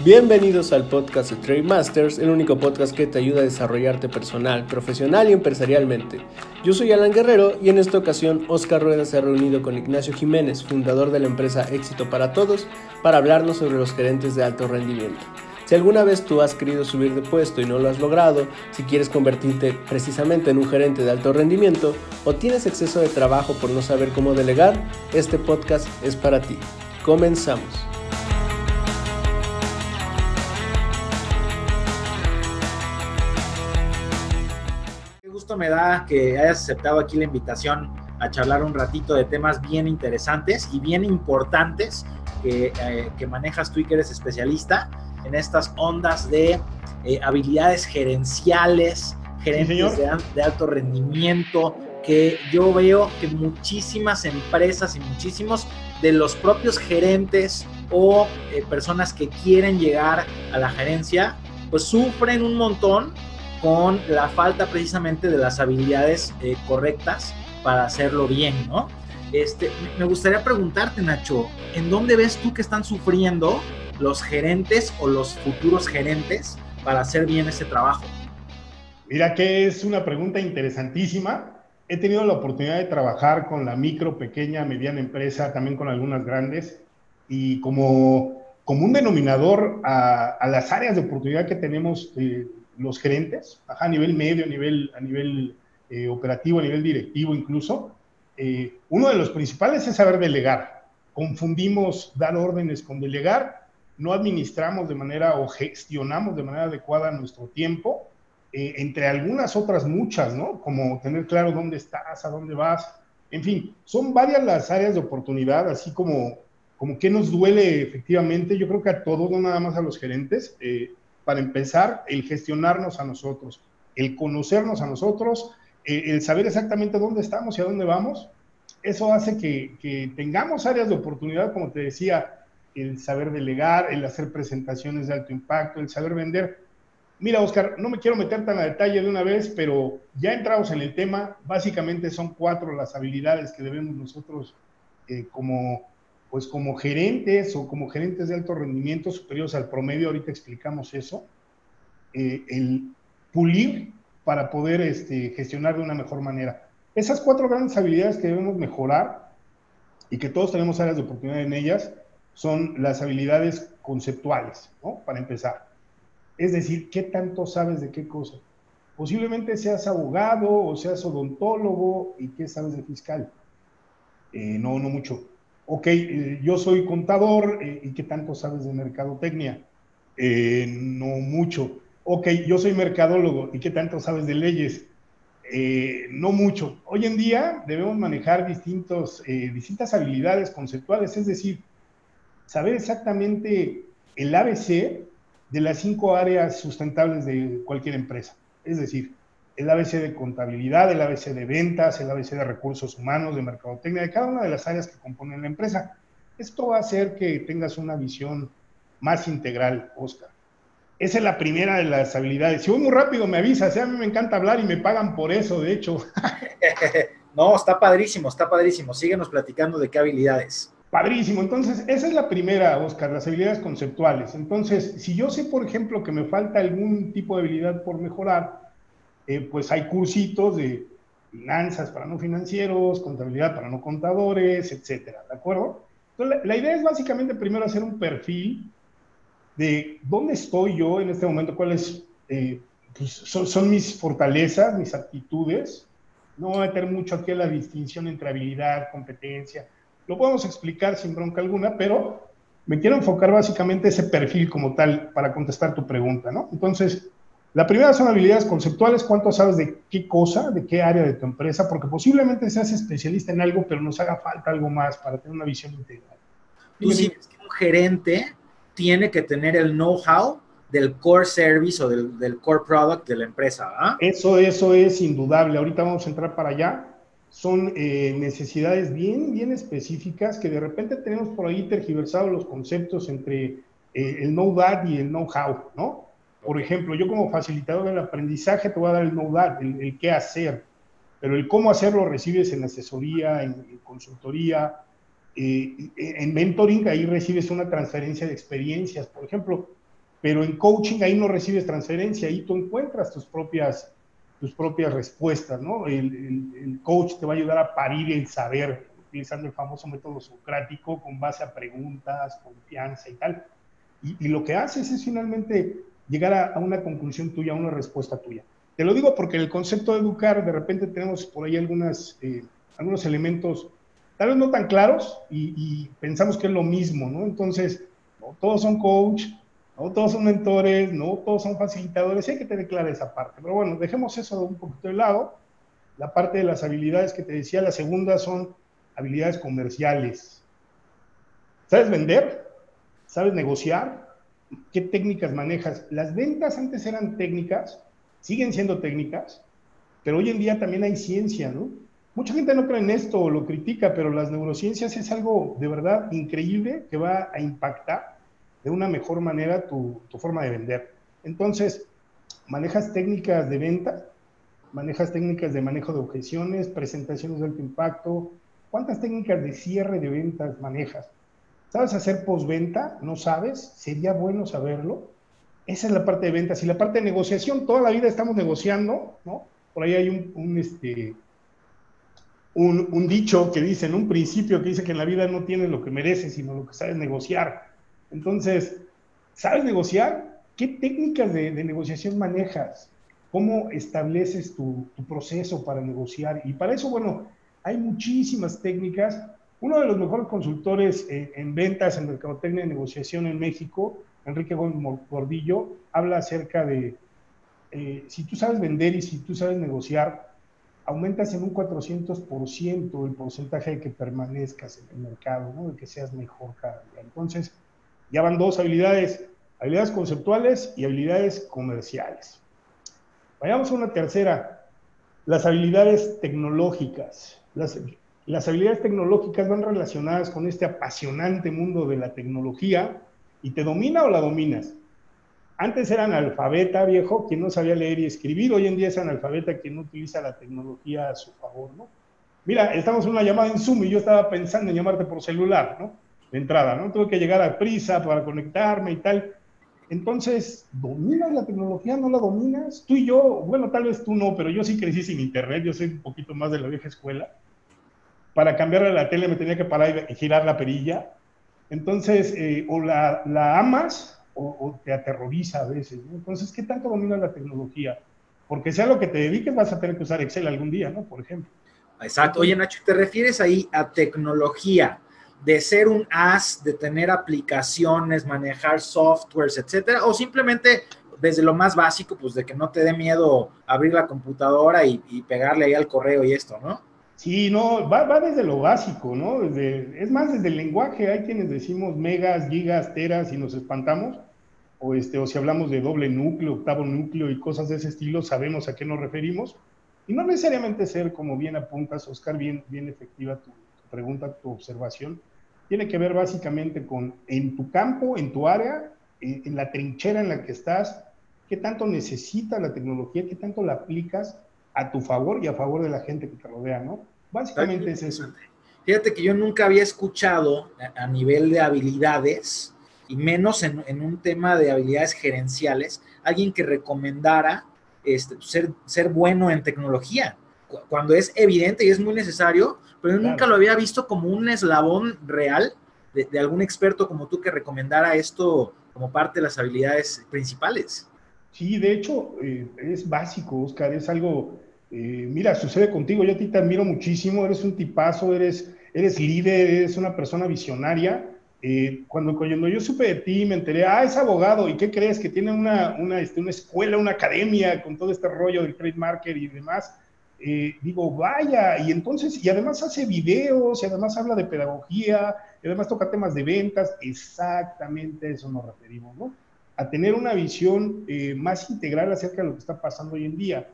Bienvenidos al podcast de Trade Masters, el único podcast que te ayuda a desarrollarte personal, profesional y empresarialmente. Yo soy Alan Guerrero y en esta ocasión Oscar Rueda se ha reunido con Ignacio Jiménez, fundador de la empresa Éxito para Todos, para hablarnos sobre los gerentes de alto rendimiento. Si alguna vez tú has querido subir de puesto y no lo has logrado, si quieres convertirte precisamente en un gerente de alto rendimiento o tienes exceso de trabajo por no saber cómo delegar, este podcast es para ti. Comenzamos. Me da que hayas aceptado aquí la invitación a charlar un ratito de temas bien interesantes y bien importantes que, eh, manejas tú y que eres especialista en estas ondas de eh, habilidades gerenciales, gerentes de, alto rendimiento, que yo veo que muchísimas empresas y muchísimos de los propios gerentes o eh, personas que quieren llegar a la gerencia, pues sufren un montón con la falta precisamente de las habilidades eh, correctas para hacerlo bien, ¿no? Este, me gustaría preguntarte, Nacho, ¿en dónde ves tú que están sufriendo los gerentes o los futuros gerentes para hacer bien ese trabajo? Mira que es una pregunta interesantísima. He tenido la oportunidad de trabajar con la micro, pequeña, mediana empresa, también con algunas grandes, y como, como un denominador a, las áreas de oportunidad que tenemos eh, los gerentes, a nivel medio, a nivel, a nivel eh, operativo, a nivel directivo incluso, eh, uno de los principales es saber delegar. Confundimos dar órdenes con delegar, no administramos de manera o gestionamos de manera adecuada nuestro tiempo, eh, entre algunas otras muchas, ¿no? Como tener claro dónde estás, a dónde vas, en fin, son varias las áreas de oportunidad, así como, como que nos duele efectivamente, yo creo que a todos, no nada más a los gerentes, para empezar, el gestionarnos a nosotros, el conocernos a nosotros, eh, el saber exactamente dónde estamos y a dónde vamos. Eso hace que, tengamos áreas de oportunidad, como te decía, el saber delegar, el hacer presentaciones de alto impacto, el saber vender. Mira, Oscar, no me quiero meter tan a detalle de una vez, pero ya entrados en el tema, básicamente son cuatro las habilidades que debemos nosotros eh, como pues como gerentes o como gerentes de alto rendimiento superiores al promedio, ahorita explicamos eso, eh, el pulir para poder este, gestionar de una mejor manera. Esas cuatro grandes habilidades que debemos mejorar y que todos tenemos áreas de oportunidad en ellas son las habilidades conceptuales, ¿no? Para empezar. Es decir, ¿qué tanto sabes de qué cosa? Posiblemente seas abogado o seas odontólogo y qué sabes de fiscal. Eh, no, no mucho ok, eh, yo soy contador eh, y qué tanto sabes de mercadotecnia. Eh, no mucho. Ok, yo soy mercadólogo y qué tanto sabes de leyes. no mucho. Hoy en día debemos manejar distintos, distintas habilidades conceptuales, es decir, saber exactamente el ABC de las cinco áreas sustentables de cualquier empresa. Es decir, el ABC de contabilidad, el ABC de ventas, el ABC de recursos humanos, de mercadotecnia, de cada una de las áreas que componen la empresa. Esto va a hacer que tengas una visión más integral, Oscar. Esa es la primera de las habilidades. Si voy muy rápido, me avisas. ¿eh? A mí me encanta hablar y me pagan por eso, de hecho. no, está padrísimo, está padrísimo. Síguenos platicando de qué habilidades. Padrísimo. Entonces, esa es la primera, Oscar, las habilidades conceptuales. Entonces, si yo sé, por ejemplo, que me falta algún tipo de habilidad por mejorar, eh, pues hay cursitos de finanzas para no financieros, contabilidad para no contadores, etcétera, ¿de acuerdo? Entonces, la, idea es básicamente primero hacer un perfil de dónde estoy yo en este momento, cuáles eh, pues, son, mis fortalezas, mis aptitudes. No voy a meter mucho aquí la distinción entre habilidad, competencia. Lo podemos explicar sin bronca alguna, pero me quiero enfocar básicamente ese perfil como tal para contestar tu pregunta, ¿no? Entonces, la primera son habilidades conceptuales, cuánto sabes de qué cosa, de qué área de tu empresa, porque posiblemente seas especialista en algo, pero nos haga falta algo más para tener una visión integral. Tú sí que un gerente tiene que tener el know-how del core service o del, core product de la empresa, ¿ah? Eso, eso es indudable. Ahorita vamos a entrar para allá. Son eh, necesidades bien, bien específicas que de repente tenemos por ahí tergiversados los conceptos entre eh, el know-that y el know-how, ¿no? Por ejemplo, yo como facilitador del aprendizaje te voy a dar el know-that, el, qué hacer, pero el cómo hacerlo recibes en asesoría, en, consultoría, eh, en mentoring, ahí recibes una transferencia de experiencias. Por ejemplo, pero en coaching ahí no recibes transferencia, ahí tú encuentras tus propias, tus propias respuestas, ¿no? El, coach te va a ayudar a parir el saber, utilizando el famoso método socrático con base a preguntas, confianza y tal. Y, lo que haces es finalmente llegar a, una conclusión tuya, a una respuesta tuya. Te lo digo porque el concepto de educar, de repente tenemos por ahí algunas, eh, algunos elementos, tal vez no tan claros, y, y, pensamos que es lo mismo, ¿no? Entonces, no todos son coach, no todos son mentores, no todos son facilitadores, hay que tener clara esa parte. Pero bueno, dejemos eso un poquito de lado. La parte de las habilidades que te decía, la segunda son habilidades comerciales. ¿Sabes vender? ¿Sabes negociar? ¿Qué técnicas manejas? Las ventas antes eran técnicas, siguen siendo técnicas, pero hoy en día también hay ciencia, ¿no? Mucha gente no cree en esto o lo critica, pero las neurociencias es algo de verdad increíble que va a impactar de una mejor manera tu, forma de vender. Entonces, manejas técnicas de venta, manejas técnicas de manejo de objeciones, presentaciones de alto impacto. ¿Cuántas técnicas de cierre de ventas manejas? ¿Sabes hacer postventa? ¿No sabes? Sería bueno saberlo. Esa es la parte de ventas. Y la parte de negociación, toda la vida estamos negociando, ¿no? Por ahí hay un, este, un, dicho que dice, en un principio que dice que en la vida no tienes lo que mereces, sino lo que sabes negociar. Entonces, ¿sabes negociar? ¿Qué técnicas de, negociación manejas? ¿Cómo estableces tu, proceso para negociar? Y para eso, bueno, hay muchísimas técnicas. Uno de los mejores consultores en ventas, en mercadotecnia y negociación en México, Enrique Gordillo, habla acerca de eh, si tú sabes vender y si tú sabes negociar, aumentas en un 400% el porcentaje de que permanezcas en el mercado, ¿no? de que seas mejor cada día. Entonces, ya van dos habilidades, habilidades conceptuales y habilidades comerciales. Vayamos a una tercera, las habilidades tecnológicas. Las, las habilidades tecnológicas van relacionadas con este apasionante mundo de la tecnología y te domina o la dominas. Antes eran analfabeta, viejo, quien no sabía leer y escribir. Hoy en día es analfabeta quien no utiliza la tecnología a su favor, ¿no? Mira, estamos en una llamada en Zoom y yo estaba pensando en llamarte por celular, ¿no? de entrada, ¿no? Tuve que llegar a prisa para conectarme y tal. Entonces, ¿dominas la tecnología? ¿No la dominas? Tú y yo, bueno, tal vez tú no, pero yo sí crecí sin internet, yo soy un poquito más de la vieja escuela. Para cambiarle la tele me tenía que parar y girar la perilla. Entonces, eh, o la, la amas o, te aterroriza a veces. ¿no? Entonces, ¿qué tanto dominas la tecnología? Porque sea lo que te dediques, vas a tener que usar Excel algún día, ¿no? Por ejemplo. Exacto. Oye, Nacho, ¿te refieres ahí a tecnología? de ser un as, de tener aplicaciones, manejar softwares, etcétera, o simplemente desde lo más básico, pues de que no te dé miedo abrir la computadora y, pegarle ahí al correo y esto, ¿no? Sí, no, va, va desde lo básico, ¿no? Desde, es más, desde el lenguaje, hay quienes decimos megas, gigas, teras y nos espantamos, o, este, o si hablamos de doble núcleo, octavo núcleo y cosas de ese estilo, sabemos a qué nos referimos. Y no necesariamente ser, como bien apuntas, Oscar, bien, bien efectiva tu, tu pregunta, tu observación, tiene que ver básicamente con en tu campo, en tu área, en, la trinchera en la que estás, qué tanto necesitas la tecnología, qué tanto la aplicas a tu favor y a favor de la gente que te rodea, ¿no? Básicamente es eso. Fíjate que yo nunca había escuchado a, nivel de habilidades, y menos en, en, un tema de habilidades gerenciales, alguien que recomendara este, ser, ser bueno en tecnología cuando es evidente y es muy necesario, pero yo nunca lo había visto como un eslabón real de, algún experto como tú que recomendara esto como parte de las habilidades principales. Sí, de hecho, eh, es básico, Oscar, es algo, eh, mira, sucede contigo, yo a ti te admiro muchísimo, eres un tipazo, eres, eres líder, eres una persona visionaria. Eh, cuando, cuando yo supe de ti, me enteré, ah, es abogado, ¿y qué crees? Que tiene una, una, este, una escuela, una academia con todo este rollo del trade market y demás. Eh, digo, vaya, y entonces, y además hace videos, y además habla de pedagogía, y además toca temas de ventas, exactamente a eso nos referimos, ¿no? A tener una visión más integral acerca de lo que está pasando hoy en día.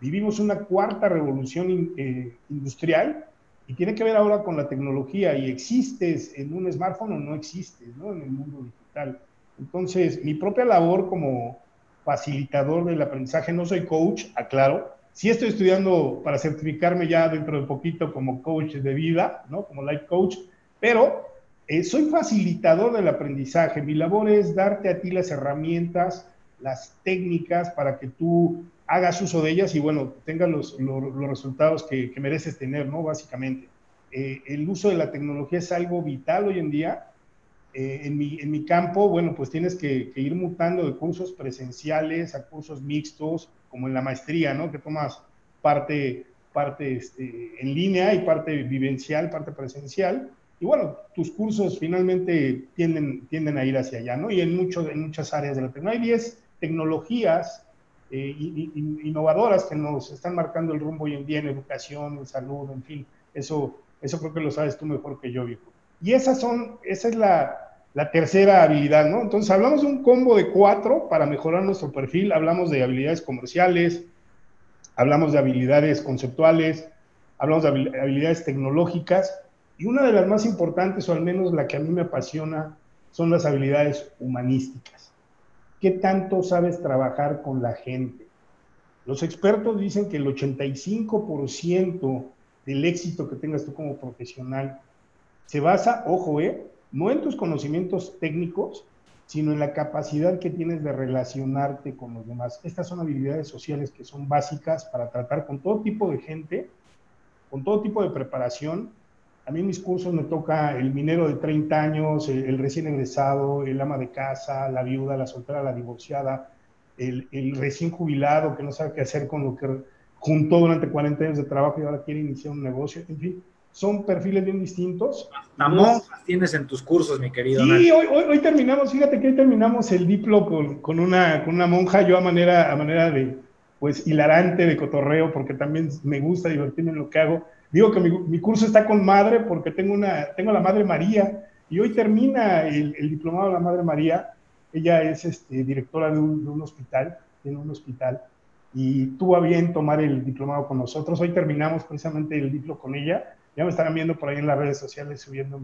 Vivimos una cuarta revolución eh, industrial y tiene que ver ahora con la tecnología y existes en un smartphone o no existes, ¿no? En el mundo digital. Entonces, mi propia labor como facilitador del aprendizaje, no soy coach, aclaro, Sí estoy estudiando para certificarme ya dentro de poquito como coach de vida, ¿no? Como life coach, pero eh, soy facilitador del aprendizaje. Mi labor es darte a ti las herramientas, las técnicas para que tú hagas uso de ellas y, bueno, tengas los, resultados que, mereces tener, ¿no? Básicamente. Eh, el uso de la tecnología es algo vital hoy en día. Eh, en, mi, campo, bueno, pues tienes que, ir mutando de cursos presenciales a cursos mixtos, como en la maestría, ¿no? Que tomas parte, parte este, en línea y parte vivencial, parte presencial y bueno, tus cursos finalmente tienden, tienden a ir hacia allá, ¿no? Y en, mucho, en muchas áreas de la tecnología. Hay 10 tecnologías eh, innovadoras que nos están marcando el rumbo hoy en día en educación, en salud, en fin. Eso, eso creo que lo sabes tú mejor que yo, viejo. Y esas son, esa es la, la tercera habilidad, ¿no? Entonces hablamos de un combo de cuatro para mejorar nuestro perfil. Hablamos de habilidades comerciales, hablamos de habilidades conceptuales, hablamos de habilidades tecnológicas y una de las más importantes, o al menos la que a mí me apasiona, son las habilidades humanísticas. ¿Qué tanto sabes trabajar con la gente? Los expertos dicen que el 85% del éxito que tengas tú como profesional se basa, ojo, eh, no en tus conocimientos técnicos, sino en la capacidad que tienes de relacionarte con los demás. Estas son habilidades sociales que son básicas para tratar con todo tipo de gente, con todo tipo de preparación a mí en mis cursos me toca el minero de 30 años, el, recién egresado, el ama de casa, la viuda, la soltera, la divorciada, el, recién jubilado que no sabe qué hacer con lo que juntó durante 40 años de trabajo y ahora quiere iniciar un negocio. En fin, son perfiles bien distintos. Amor, tienes en tus cursos, mi querido. Sí, hoy, hoy, terminamos, fíjate que hoy terminamos el diplo con, con, una, con una monja, yo a manera, a manera de, pues, hilarante, de cotorreo, porque también me gusta divertirme en lo que hago Digo que mi, curso está con madre porque tengo, una, tengo la Madre María y hoy termina el, diplomado de la Madre María. Ella es este, directora de un, hospital, tiene un hospital, y tuvo a bien tomar el diplomado con nosotros. Hoy terminamos precisamente el diplomado con ella. Ya me estarán viendo por ahí en las redes sociales subiendo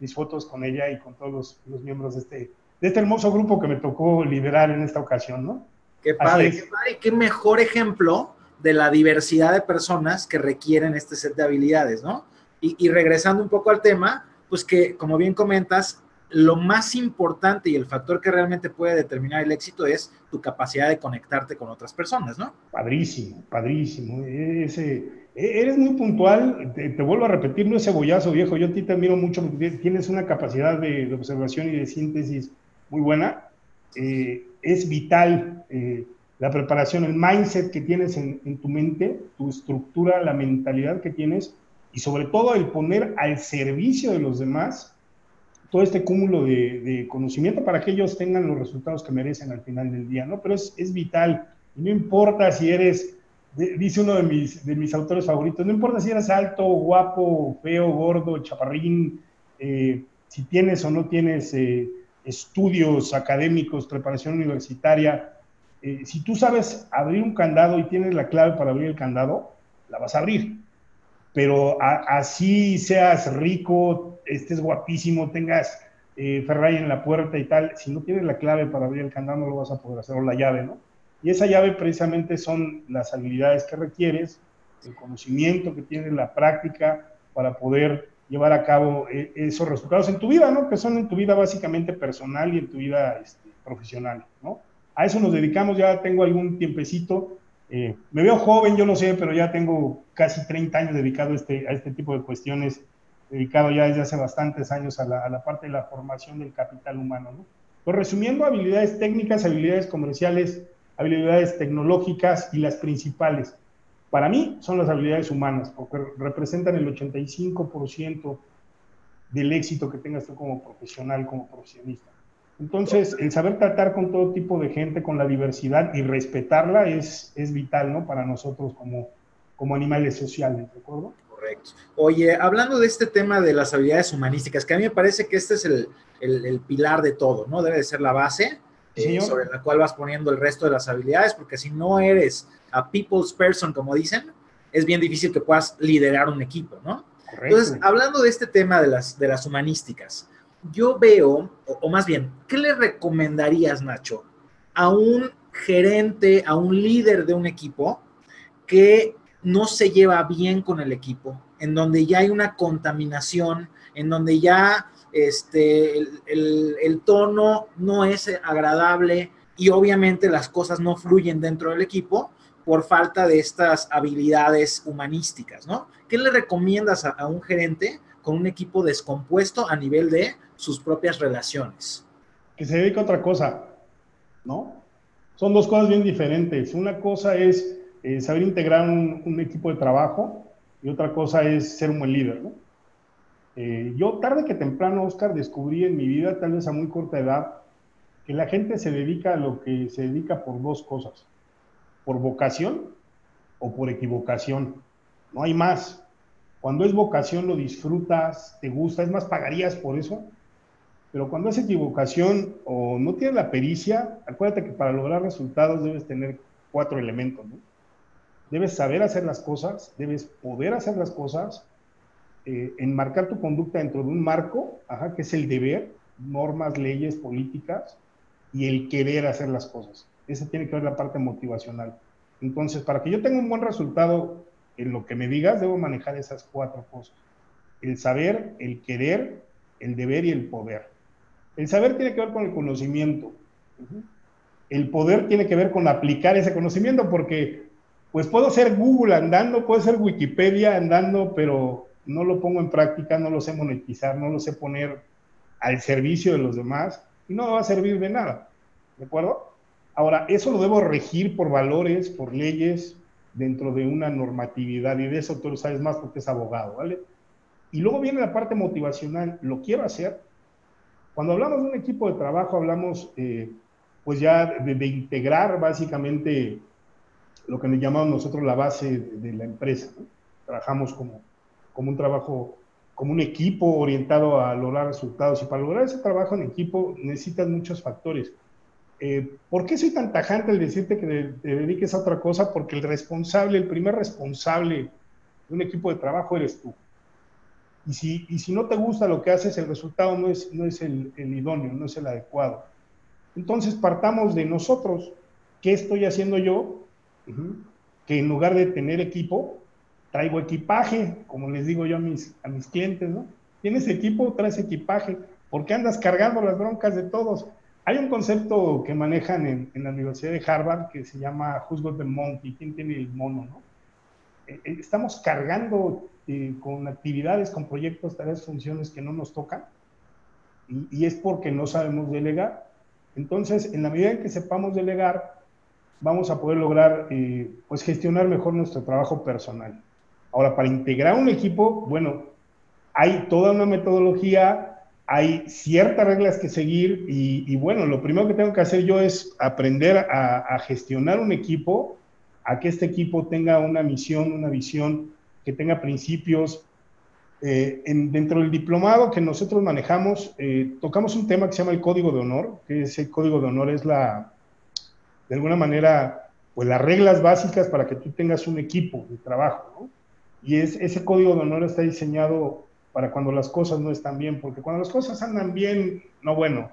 mis fotos con ella y con todos los, miembros de este, de este hermoso grupo que me tocó liderar en esta ocasión, ¿no? Qué padre, qué padre, qué mejor ejemplo de la diversidad de personas que requieren este set de habilidades, ¿no? Y, regresando un poco al tema, pues que, como bien comentas, lo más importante y el factor que realmente puede determinar el éxito es tu capacidad de conectarte con otras personas, ¿no? Padrísimo, padrísimo. Ese, e, eres muy puntual, te, vuelvo a repetir, no es cebollazo viejo, yo a ti te admiro mucho tienes una capacidad de, observación y de síntesis muy buena. Eh, es vital eh, la preparación, el mindset que tienes en, tu mente, tu estructura, la mentalidad que tienes y sobre todo el poner al servicio de los demás todo este cúmulo de, conocimiento para que ellos tengan los resultados que merecen al final del día, ¿no? Pero es, es vital y no importa si eres, dice uno de mis, de mis autores favoritos, no importa si eres alto, guapo, feo, gordo, chaparrín, eh, si tienes o no tienes eh, estudios académicos, preparación universitaria, eh, si tú sabes abrir un candado y tienes la clave para abrir el candado, la vas a abrir. Pero así seas rico, estés guapísimo, tengas eh, Ferrari en la puerta y tal, si no tienes la clave para abrir el candado no lo vas a poder hacer, o la llave, ¿no? Y esa llave precisamente son las habilidades que requieres, el conocimiento que tienes, la práctica para poder llevar a cabo eh, esos resultados en tu vida, ¿no? Que son en tu vida básicamente personal y en tu vida este, profesional, ¿no? A eso nos dedicamos, ya tengo algún tiempecito. Eh, me veo joven, yo lo sé, pero ya tengo casi 30 años dedicado a este, a este tipo de cuestiones, dedicado ya desde hace bastantes años a la, parte de la formación del capital humano. ¿no? Pues resumiendo, habilidades técnicas, habilidades comerciales, habilidades tecnológicas y las principales. Para mí son las habilidades humanas, porque representan el 85% del éxito que tengas tú como profesional, como profesionista. Entonces, el saber tratar con todo tipo de gente, con la diversidad y respetarla es, es vital, ¿no? Para nosotros como, como animales sociales, ¿de acuerdo? Correcto. Oye, hablando de este tema de las habilidades humanísticas, que a mí me parece que este es el, el, pilar de todo, ¿no? Debe de ser la base eh, sobre la cual vas poniendo el resto de las habilidades, porque si no eres a people's person, como dicen, es bien difícil que puedas liderar un equipo, ¿no? Correcto. Entonces, hablando de este tema de las, de las humanísticas, yo veo, o, más bien, ¿qué le recomendarías, Nacho, a un gerente, a un líder de un equipo que no se lleva bien con el equipo, en donde ya hay una contaminación, en donde ya este, el, tono no es agradable y obviamente las cosas no fluyen dentro del equipo por falta de estas habilidades humanísticas, ¿no? ¿Qué le recomiendas a, un gerente con un equipo descompuesto a nivel de sus propias relaciones? Que se dedique a otra cosa, ¿no? Son dos cosas bien diferentes. Una cosa es eh, saber integrar un, equipo de trabajo y otra cosa es ser un buen líder, ¿no? Eh, yo tarde que temprano, Oscar, descubrí en mi vida, tal vez a muy corta edad, que la gente se dedica a lo que se dedica por dos cosas, por vocación o por equivocación. No hay más. Cuando es vocación lo disfrutas, te gusta, es más, pagarías por eso. Pero cuando es equivocación o no tienes la pericia, acuérdate que para lograr resultados debes tener cuatro elementos. Debes saber hacer las cosas, debes poder hacer las cosas, eh, enmarcar tu conducta dentro de un marco, que es el deber, normas, leyes, políticas, y el querer hacer las cosas. Esa tiene que ver la parte motivacional. Entonces, para que yo tenga un buen resultado en lo que me digas, debo manejar esas cuatro cosas. El saber, el querer, el deber y el poder. El saber tiene que ver con el conocimiento. El poder tiene que ver con aplicar ese conocimiento, porque pues puedo ser Google andando, puedo ser Wikipedia andando, pero no lo pongo en práctica, no lo sé monetizar, no lo sé poner al servicio de los demás y no va a servir de nada. ¿De acuerdo? Ahora, eso lo debo regir por valores, por leyes, dentro de una normatividad y de eso tú lo sabes más porque es abogado, ¿vale? Y luego viene la parte motivacional, lo quiero hacer. Cuando hablamos de un equipo de trabajo, hablamos eh, pues ya de, integrar básicamente lo que llamamos nosotros la base de, la empresa. Trabajamos como, como un trabajo como un equipo orientado a lograr resultados. Y para lograr ese trabajo en equipo necesitas muchos factores. Eh, ¿Por qué soy tan tajante al decirte que te dediques a otra cosa? Porque el responsable, el primer responsable de un equipo de trabajo eres tú. Y si, y si no te gusta lo que haces, el resultado no es, no es el, idóneo, no es el adecuado. Entonces partamos de nosotros. ¿Qué estoy haciendo yo? Que en lugar de tener equipo, traigo equipaje, como les digo yo a mis, a mis clientes, ¿no? Tienes equipo, traes equipaje, porque andas cargando las broncas de todos. Hay un concepto que manejan en, la Universidad de Harvard que se llama Who's got the monkey, ¿quién tiene el mono, no? Eh, eh, estamos cargando eh, con actividades, con proyectos, tareas, funciones que no nos tocan, y, es porque no sabemos delegar. Entonces, en la medida en que sepamos delegar, vamos a poder lograr pues gestionar mejor nuestro trabajo personal. Ahora, para integrar un equipo, bueno, hay toda una metodología, hay ciertas reglas que seguir y, bueno, lo primero que tengo que hacer yo es aprender a, gestionar un equipo, a que este equipo tenga una misión, una visión, que tenga principios. Eh, dentro del diplomado que nosotros manejamos, eh, tocamos un tema que se llama el código de honor, que ese código de honor es la, de alguna manera, pues las reglas básicas para que tú tengas un equipo de trabajo, ¿no? Y es, ese código de honor está diseñado para cuando las cosas no están bien, porque cuando las cosas andan bien, no bueno,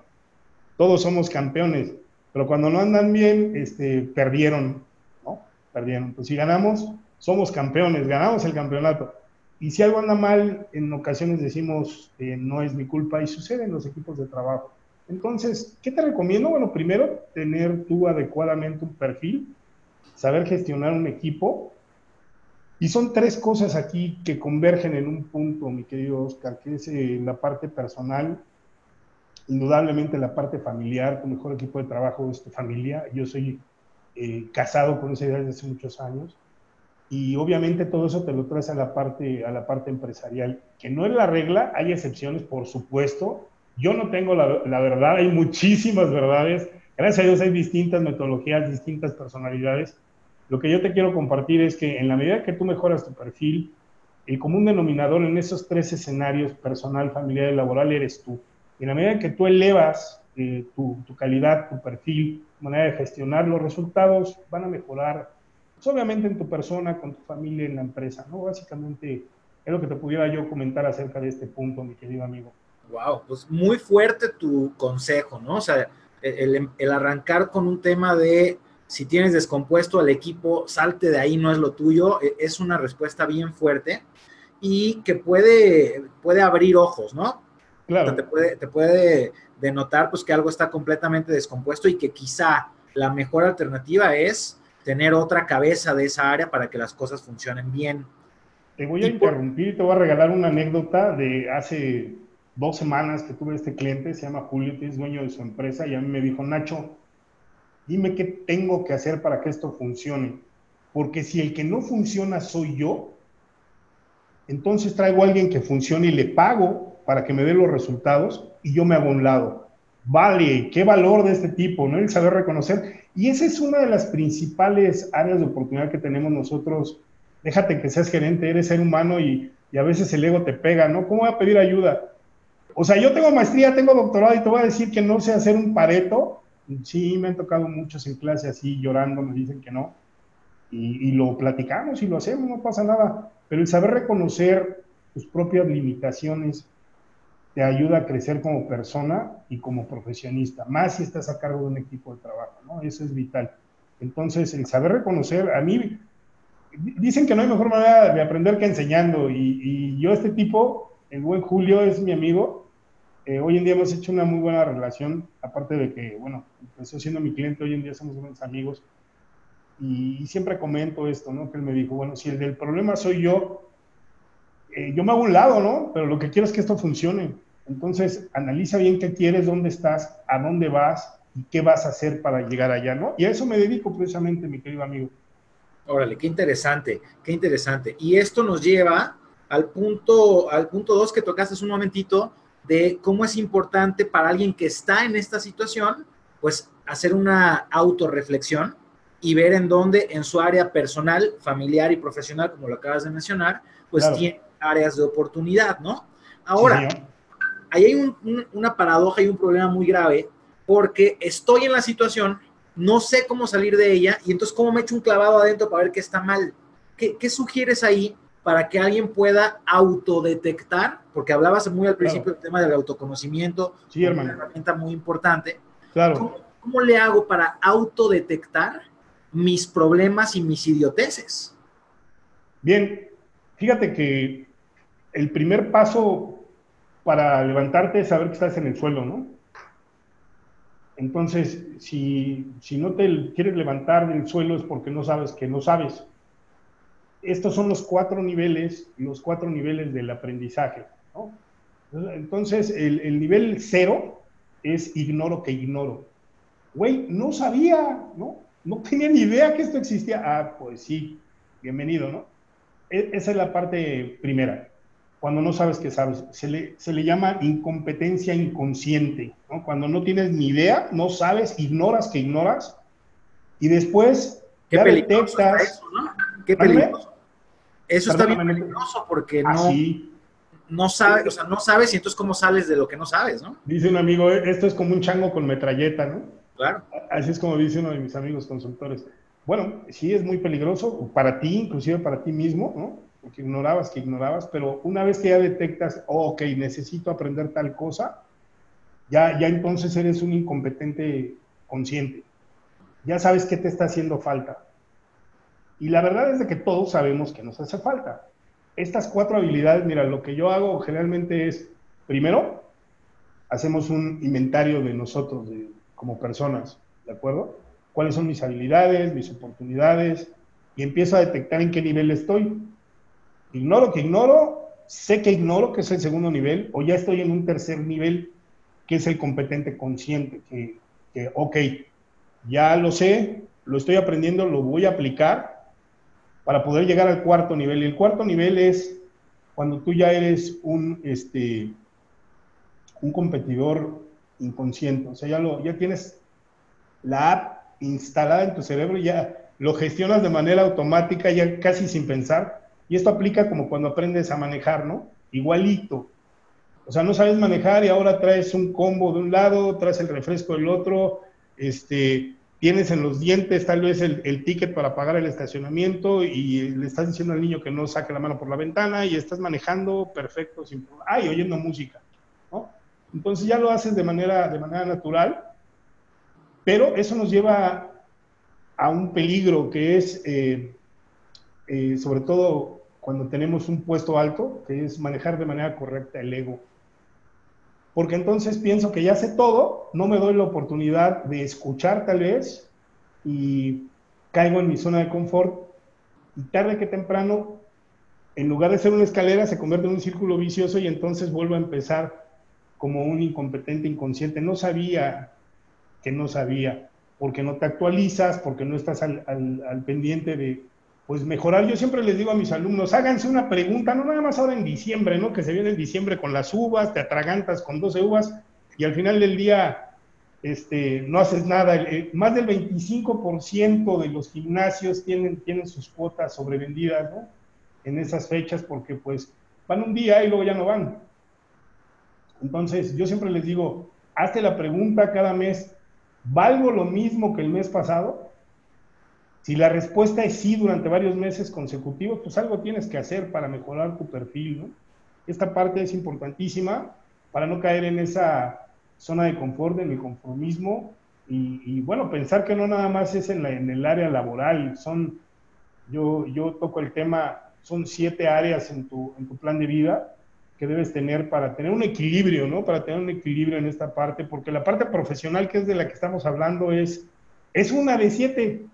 todos somos campeones, pero cuando no andan bien, este, perdieron, ¿no? Perdieron. Pues si ganamos, somos campeones, ganamos el campeonato. Y si algo anda mal, en ocasiones decimos, eh, no es mi culpa, y sucede en los equipos de trabajo. Entonces, ¿qué te recomiendo? Bueno, primero, tener tú adecuadamente un perfil, saber gestionar un equipo, y son tres cosas aquí que convergen en un punto, mi querido Oscar, que es eh, la parte personal, indudablemente la parte familiar, tu mejor equipo de trabajo es tu familia. Yo soy eh, casado con esa idea desde hace muchos años. Y obviamente todo eso te lo traes a la parte, a la parte empresarial, que no es la regla, hay excepciones, por supuesto. Yo no tengo la, la verdad, hay muchísimas verdades. Gracias a Dios hay distintas metodologías, distintas personalidades lo que yo te quiero compartir es que en la medida que tú mejoras tu perfil, el común denominador en esos tres escenarios, personal, familiar y laboral, eres tú. Y en la medida que tú elevas eh, tu, calidad, tu perfil, tu manera de gestionar, los resultados van a mejorar, pues, obviamente en tu persona, con tu familia, en la empresa, ¿no? Básicamente es lo que te pudiera yo comentar acerca de este punto, mi querido amigo. Wow, pues muy fuerte tu consejo, ¿no? O sea, el, el arrancar con un tema de si tienes descompuesto al equipo, salte de ahí, no es lo tuyo, e, es una respuesta bien fuerte y que puede, puede abrir ojos, ¿no? Claro. te puede, te puede denotar pues que algo está completamente descompuesto y que quizá la mejor alternativa es tener otra cabeza de esa área para que las cosas funcionen bien. Te voy a interrumpir y te voy a regalar una anécdota de hace dos semanas que tuve este cliente, se llama Julio, que es dueño de su empresa, y a mí me dijo, Nacho, dime qué tengo que hacer para que esto funcione. Porque si el que no funciona soy yo, entonces traigo a alguien que funcione y le pago para que me dé los resultados y yo me hago un lado. Vale, qué valor de este tipo, ¿no? El saber reconocer. Y esa es una de las principales áreas de oportunidad que tenemos nosotros. Déjate que seas gerente, eres ser humano y, y a veces el ego te pega, ¿no? ¿Cómo voy a pedir ayuda? O sea, yo tengo maestría, tengo doctorado y te voy a decir que no sé hacer un pareto. Sí, me han tocado muchos en clase así llorando, me dicen que no. Y, y lo platicamos y lo hacemos, no pasa nada. Pero el saber reconocer tus propias limitaciones, te ayuda a crecer como persona y como profesionista, más si estás a cargo de un equipo de trabajo, ¿no? Eso es vital. Entonces, el saber reconocer, a mí, dicen que no hay mejor manera de aprender que enseñando, y, yo este tipo, el buen Julio, es mi amigo, eh, hoy en día hemos hecho una muy buena relación, aparte de que, bueno, empezó siendo mi cliente, hoy en día somos buenos amigos, y, siempre comento esto, ¿no? Que él me dijo, bueno, si el del problema soy yo, eh, yo me hago un lado, ¿no? Pero lo que quiero es que esto funcione. Entonces, analiza bien qué quieres, dónde estás, a dónde vas y qué vas a hacer para llegar allá, ¿no? Y a eso me dedico precisamente, mi querido amigo. Órale, qué interesante, qué interesante. Y esto nos lleva al punto, al punto dos que tocaste hace un momentito, de cómo es importante para alguien que está en esta situación, pues hacer una autorreflexión y ver en dónde en su área personal, familiar y profesional, como lo acabas de mencionar, pues tiene áreas de oportunidad, ¿no? Ahora, ahí hay una paradoja y un problema muy grave porque estoy en la situación, no sé cómo salir de ella y entonces cómo me echo un clavado adentro para ver qué está mal. ¿Qué, sugieres ahí para que alguien pueda autodetectar? Porque hablabas muy al principio del tema del autoconocimiento, sí, hermano. una herramienta muy importante. Claro. ¿Cómo, le hago para autodetectar mis problemas y mis idioteces? Bien, fíjate que el primer paso para levantarte es saber que estás en el suelo, ¿no? Entonces, si, si no te quieres levantar del suelo es porque no sabes que no sabes. Estos son los cuatro niveles, los cuatro niveles del aprendizaje, ¿no? Entonces, el, el nivel cero es ignoro que ignoro. Güey, no sabía, ¿no? No tenía ni idea que esto existía. Ah, pues sí, bienvenido, ¿no? E, esa es la parte primera cuando no sabes que sabes. Se le, se le llama incompetencia inconsciente, ¿no? Cuando no tienes ni idea, no sabes, ignoras que ignoras, y después Qué ya detectas... Eso, ¿no? Qué peligroso. Eso está bien peligroso porque no, ah, no sabes, o sea, no sabes y entonces cómo sales de lo que no sabes, ¿no? Dice un amigo, eh, esto es como un chango con metralleta, ¿no? Claro. Así es como dice uno de mis amigos consultores. Bueno, sí es muy peligroso para ti, inclusive para ti mismo, ¿no? que ignorabas, que ignorabas, pero una vez que ya detectas, oh, ok, necesito aprender tal cosa, ya, ya entonces eres un incompetente consciente. Ya sabes qué te está haciendo falta. Y la verdad es de que todos sabemos que nos hace falta. Estas cuatro habilidades, mira, lo que yo hago generalmente es, primero, hacemos un inventario de nosotros como personas, ¿de acuerdo? ¿Cuáles son mis habilidades, mis oportunidades? Y empiezo a detectar en qué nivel estoy ignoro que ignoro, sé que ignoro, que es el segundo nivel, o ya estoy en un tercer nivel, que es el competente consciente, que, que ok, ya lo sé, lo estoy aprendiendo, lo voy a aplicar para poder llegar al cuarto nivel. Y el cuarto nivel es cuando tú ya eres un, este, un competidor inconsciente, o sea, ya, lo, ya tienes la app instalada en tu cerebro, ya lo gestionas de manera automática, ya casi sin pensar, y esto aplica como cuando aprendes a manejar, ¿no? Igualito. O sea, no sabes manejar y ahora traes un combo de un lado, traes el refresco del otro, este, tienes en los dientes tal vez el, ticket para pagar el estacionamiento y le estás diciendo al niño que no saque la mano por la ventana y estás manejando perfecto, sin ay, oyendo música, ¿no? Entonces ya lo haces de manera, de manera natural, pero eso nos lleva a un peligro que es, eh, eh, sobre todo cuando tenemos un puesto alto, que es manejar de manera correcta el ego. Porque entonces pienso que ya sé todo, no me doy la oportunidad de escuchar tal vez y caigo en mi zona de confort y tarde que temprano, en lugar de ser una escalera, se convierte en un círculo vicioso y entonces vuelvo a empezar como un incompetente inconsciente. No sabía que no sabía, porque no te actualizas, porque no estás al, al pendiente de, pues mejorar. Yo siempre les digo a mis alumnos, háganse una pregunta, no nada más ahora en diciembre, ¿no? Que se viene en diciembre con las uvas, te atragantas con 12 uvas y al final del día este, no haces nada. más del 25% de los gimnasios tienen, tienen sus cuotas sobrevendidas, ¿no? En esas fechas porque pues van un día y luego ya no van. Entonces, yo siempre les digo, hazte la pregunta cada mes, ¿valgo lo mismo que el mes pasado? Si la respuesta es sí durante varios meses consecutivos, pues algo tienes que hacer para mejorar tu perfil, ¿no? Esta parte es importantísima para no caer en esa zona de confort, en el conformismo y, bueno, pensar que no nada más es en, en, el área laboral, son, yo, yo toco el tema, son siete áreas en tu, en tu plan de vida que debes tener para tener un equilibrio, ¿no? Para tener un equilibrio en esta parte, porque la parte profesional, que es de la que estamos hablando, es, es una de siete,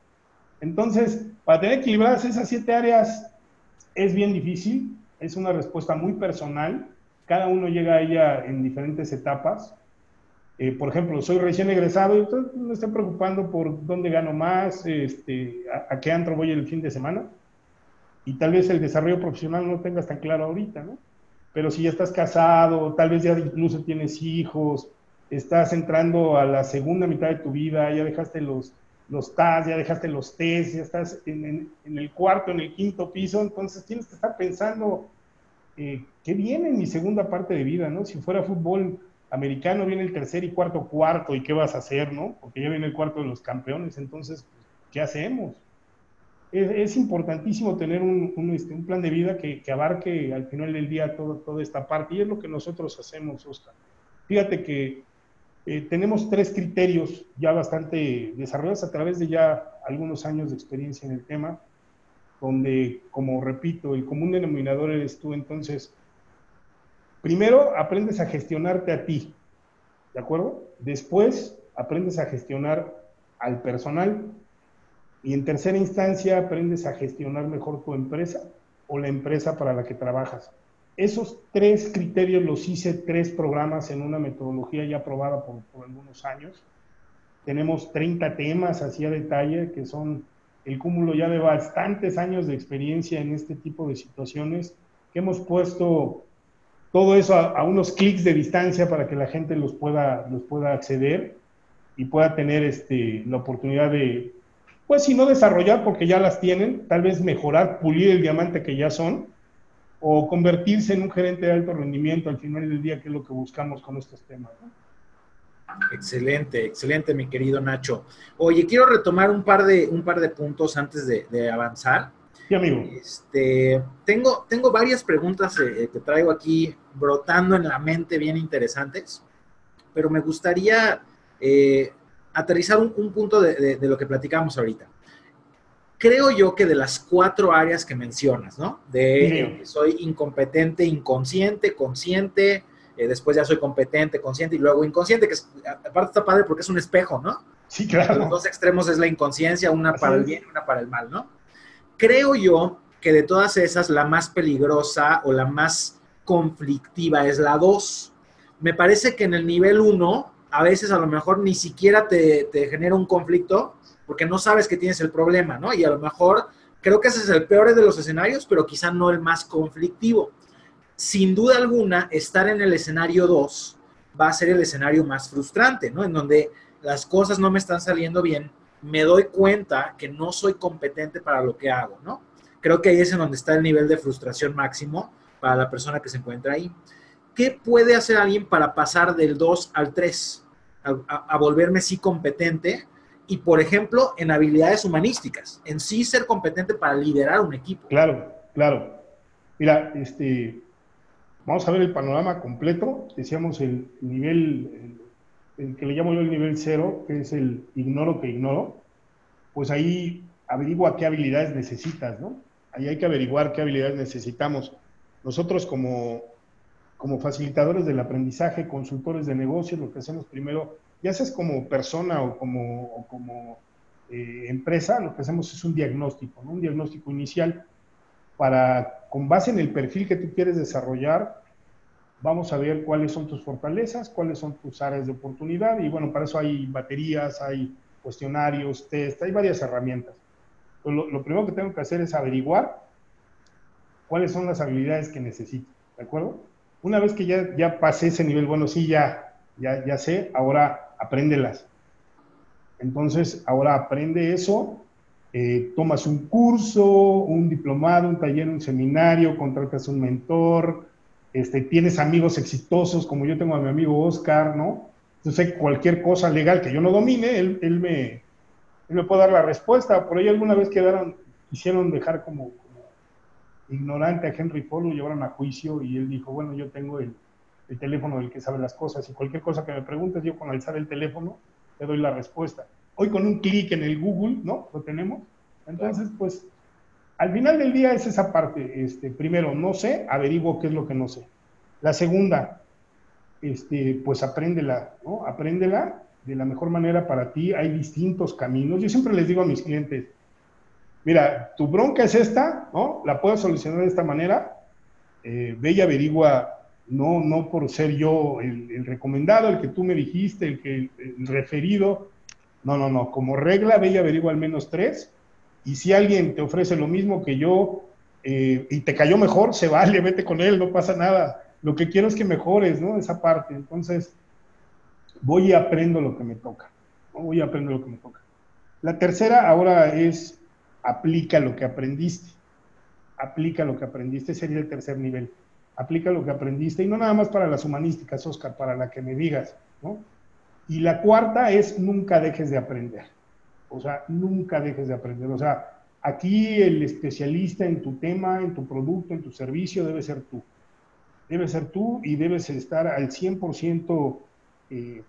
entonces, para tener equilibradas esas siete áreas es bien difícil, es una respuesta muy personal, cada uno llega a ella en diferentes etapas. Eh, por ejemplo, soy recién egresado y entonces me estoy preocupando por dónde gano más, este, a, qué antro voy el fin de semana. Y tal vez el desarrollo profesional no tengas tan claro ahorita, ¿no? Pero si ya estás casado, tal vez ya incluso tienes hijos, estás entrando a la segunda mitad de tu vida, ya dejaste los los TAS, ya dejaste los TES, ya estás en, el cuarto, en el quinto piso, entonces tienes que estar pensando eh, qué viene en mi segunda parte de vida, ¿no? Si fuera fútbol americano, viene el tercer y cuarto cuarto, ¿y qué vas a hacer, no? Porque ya viene el cuarto de los campeones, entonces, ¿qué hacemos? Es, importantísimo tener este, un, plan de vida que, que, abarque al final del día todo, toda esta parte, y es lo que nosotros hacemos, Oscar. Fíjate que eh, tenemos tres criterios ya bastante desarrollados a través de ya algunos años de experiencia en el tema, donde, como repito, el común denominador eres tú. Entonces, primero aprendes a gestionarte a ti, ¿de acuerdo? Después aprendes a gestionar al personal y en tercera instancia aprendes a gestionar mejor tu empresa o la empresa para la que trabajas. Esos tres criterios los hice tres programas en una metodología ya aprobada por, algunos años. Tenemos 30 temas así a detalle que son el cúmulo ya de bastantes años de experiencia en este tipo de situaciones, que hemos puesto todo eso a, unos clics de distancia para que la gente los pueda, los pueda acceder y pueda tener este, la oportunidad de, pues si no desarrollar porque ya las tienen, tal vez mejorar, pulir el diamante que ya son o convertirse en un gerente de alto rendimiento al final del día, que es lo que buscamos con estos temas. Excelente, excelente, mi querido Nacho. Oye, quiero retomar un par de, un par de puntos antes de, avanzar. Sí, amigo. Este, tengo, tengo varias preguntas eh, que traigo aquí brotando en la mente bien interesantes, pero me gustaría eh, aterrizar un, punto de, de, lo que platicamos ahorita creo yo que de las cuatro áreas que mencionas, ¿no? De soy incompetente, inconsciente, consciente, eh, después ya soy competente, consciente y luego inconsciente, que aparte está padre porque es un espejo, ¿no? Sí, claro. Los dos extremos es la inconsciencia, una para el bien y una para el mal, ¿no? Creo yo que de todas esas, la más peligrosa o la más conflictiva es la dos. Me parece que en el nivel uno, a veces a lo mejor ni siquiera te, te genera un conflicto, porque no sabes que tienes el problema, ¿no? Y a lo mejor creo que ese es el peor de los escenarios, pero quizá no el más conflictivo. Sin duda alguna, estar en el escenario 2 va a ser el escenario más frustrante, ¿no? En donde las cosas no me están saliendo bien, me doy cuenta que no soy competente para lo que hago, ¿no? Creo que ahí es en donde está el nivel de frustración máximo para la persona que se encuentra ahí. ¿Qué puede hacer alguien para pasar del 2 al 3? A, a volverme sí competente y, por ejemplo, en habilidades humanísticas, en sí ser competente para liderar un equipo. Claro, claro. Mira, este, vamos a ver el panorama completo. Decíamos el nivel, el, que le llamo yo el nivel cero, que es el ignoro que ignoro. Pues ahí averigua qué habilidades necesitas, ¿no? Ahí hay que averiguar qué habilidades necesitamos. Nosotros como, como facilitadores del aprendizaje, consultores de negocios, lo que hacemos primero, ya seas como persona o como, como eh, empresa, lo que hacemos es un diagnóstico, un diagnóstico inicial para, con base en el perfil que tú quieres desarrollar, vamos a ver cuáles son tus fortalezas, cuáles son tus áreas de oportunidad y bueno, para eso hay baterías, hay cuestionarios, test, hay varias herramientas. Lo, lo, primero que tengo que hacer es averiguar cuáles son las habilidades que necesito, ¿de acuerdo? Una vez que ya, ya pasé ese nivel, bueno, sí, ya, ya, ya sé, ahora apréndelas. Entonces, ahora aprende eso, eh, tomas un curso, un diplomado, un taller, un seminario, contratas un mentor, este, tienes amigos exitosos, como yo tengo a mi amigo Oscar, ¿no? Entonces, cualquier cosa legal que yo no domine, él, él me, él me puede dar la respuesta. Por ahí alguna vez quedaron, quisieron dejar como, ignorante a Henry Ford, lo llevaron a juicio y él dijo, bueno, yo tengo el, el, teléfono del que sabe las cosas y cualquier cosa que me preguntes, yo con alzar el teléfono te doy la respuesta. Hoy con un clic en el Google, ¿no? Lo tenemos. Entonces, pues, al final del día es esa parte. Este, primero, no sé, averiguo qué es lo que no sé. La segunda, este, pues apréndela, ¿no? Apréndela de la mejor manera para ti. Hay distintos caminos. Yo siempre les digo a mis clientes, mira, tu bronca es esta, ¿no? La puedo solucionar de esta manera. Eh, ve y averigua, no, no por ser yo el, recomendado, el que tú me dijiste, el, que, referido. No, no, no. Como regla, ve y averigua al menos tres. Y si alguien te ofrece lo mismo que yo eh, y te cayó mejor, se vale, vete con él, no pasa nada. Lo que quiero es que mejores, ¿no? Esa parte. Entonces, voy y aprendo lo que me toca. Voy y aprendo lo que me toca. La tercera ahora es aplica lo que aprendiste. Aplica lo que aprendiste, sería el tercer nivel. Aplica lo que aprendiste y no nada más para las humanísticas, Oscar, para la que me digas, ¿no? Y la cuarta es nunca dejes de aprender. O sea, nunca dejes de aprender. O sea, aquí el especialista en tu tema, en tu producto, en tu servicio, debe ser tú. Debe ser tú y debes estar al 100% eh,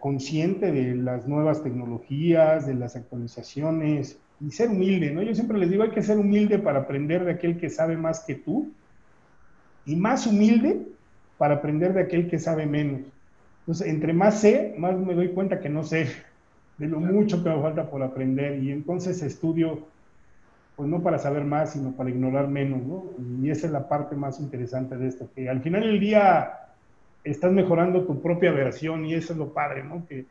consciente de las nuevas tecnologías, de las actualizaciones, y ser humilde, ¿no? Yo siempre les digo, hay que ser humilde para aprender de aquel que sabe más que tú y más humilde para aprender de aquel que sabe menos. Entonces, entre más sé, más me doy cuenta que no sé de lo mucho que me falta por aprender y entonces estudio, pues no para saber más, sino para ignorar menos, ¿no? Y esa es la parte más interesante de esto, que al final del día estás mejorando tu propia versión y eso es lo padre, ¿no? Que,